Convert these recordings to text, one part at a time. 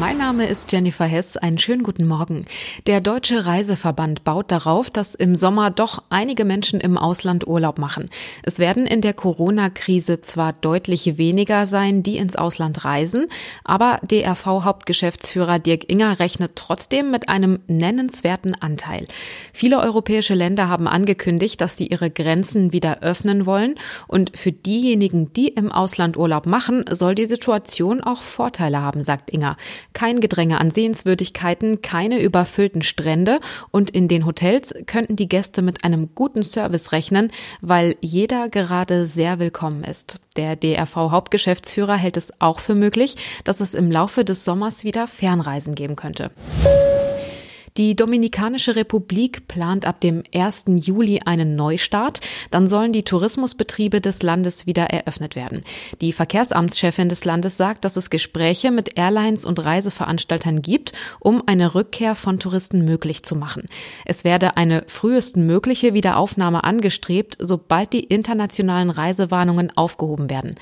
Mein Name ist Jennifer Hess. Einen schönen guten Morgen. Der Deutsche Reiseverband baut darauf, dass im Sommer doch einige Menschen im Ausland Urlaub machen. Es werden in der Corona-Krise zwar deutlich weniger sein, die ins Ausland reisen, aber DRV-Hauptgeschäftsführer Dirk Inger rechnet trotzdem mit einem nennenswerten Anteil. Viele europäische Länder haben angekündigt, dass sie ihre Grenzen wieder öffnen wollen und für diejenigen, die im Ausland Urlaub machen, soll die Situation auch Vorteile haben, sagt Inger kein Gedränge an Sehenswürdigkeiten, keine überfüllten Strände und in den Hotels könnten die Gäste mit einem guten Service rechnen, weil jeder gerade sehr willkommen ist. Der DRV Hauptgeschäftsführer hält es auch für möglich, dass es im Laufe des Sommers wieder Fernreisen geben könnte. Die Dominikanische Republik plant ab dem 1. Juli einen Neustart. Dann sollen die Tourismusbetriebe des Landes wieder eröffnet werden. Die Verkehrsamtschefin des Landes sagt, dass es Gespräche mit Airlines und Reiseveranstaltern gibt, um eine Rückkehr von Touristen möglich zu machen. Es werde eine frühesten mögliche Wiederaufnahme angestrebt, sobald die internationalen Reisewarnungen aufgehoben werden.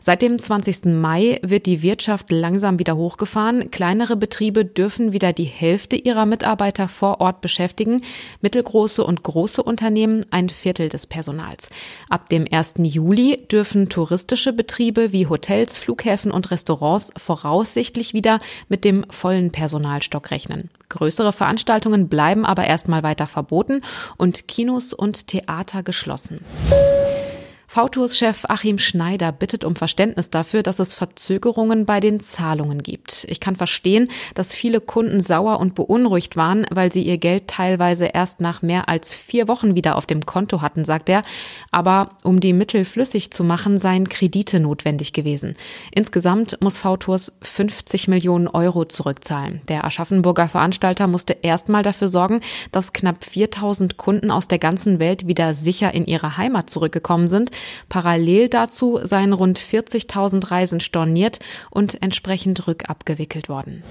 Seit dem 20. Mai wird die Wirtschaft langsam wieder hochgefahren. Kleinere Betriebe dürfen wieder die Hälfte ihrer Mitarbeiter vor Ort beschäftigen, mittelgroße und große Unternehmen ein Viertel des Personals. Ab dem 1. Juli dürfen touristische Betriebe wie Hotels, Flughäfen und Restaurants voraussichtlich wieder mit dem vollen Personalstock rechnen. Größere Veranstaltungen bleiben aber erstmal weiter verboten und Kinos und Theater geschlossen. VTours-Chef Achim Schneider bittet um Verständnis dafür, dass es Verzögerungen bei den Zahlungen gibt. Ich kann verstehen, dass viele Kunden sauer und beunruhigt waren, weil sie ihr Geld teilweise erst nach mehr als vier Wochen wieder auf dem Konto hatten, sagt er. Aber um die Mittel flüssig zu machen, seien Kredite notwendig gewesen. Insgesamt muss VTours 50 Millionen Euro zurückzahlen. Der Aschaffenburger Veranstalter musste erstmal dafür sorgen, dass knapp 4000 Kunden aus der ganzen Welt wieder sicher in ihre Heimat zurückgekommen sind. Parallel dazu seien rund 40.000 Reisen storniert und entsprechend rückabgewickelt worden.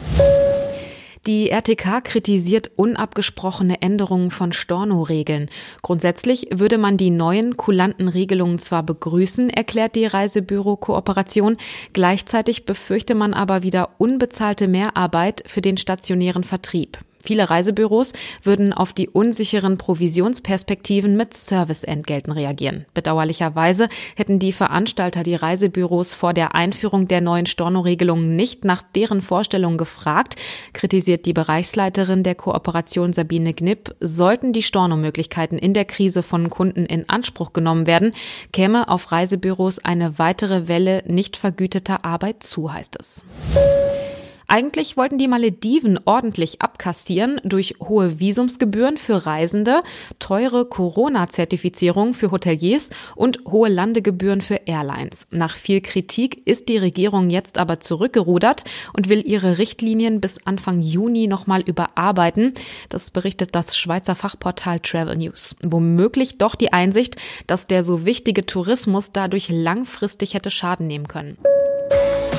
Die RTK kritisiert unabgesprochene Änderungen von Storno-Regeln. Grundsätzlich würde man die neuen kulanten Regelungen zwar begrüßen, erklärt die Reisebüro-Kooperation, gleichzeitig befürchte man aber wieder unbezahlte Mehrarbeit für den stationären Vertrieb. Viele Reisebüros würden auf die unsicheren Provisionsperspektiven mit Serviceentgelten reagieren. Bedauerlicherweise hätten die Veranstalter die Reisebüros vor der Einführung der neuen Storno-Regelungen nicht nach deren Vorstellungen gefragt, kritisiert die Bereichsleiterin der Kooperation Sabine Gnipp. Sollten die Storno-Möglichkeiten in der Krise von Kunden in Anspruch genommen werden, käme auf Reisebüros eine weitere Welle nicht vergüteter Arbeit zu, heißt es. Eigentlich wollten die Malediven ordentlich abkassieren durch hohe Visumsgebühren für Reisende, teure Corona-Zertifizierung für Hoteliers und hohe Landegebühren für Airlines. Nach viel Kritik ist die Regierung jetzt aber zurückgerudert und will ihre Richtlinien bis Anfang Juni nochmal überarbeiten. Das berichtet das Schweizer Fachportal Travel News. Womöglich doch die Einsicht, dass der so wichtige Tourismus dadurch langfristig hätte Schaden nehmen können.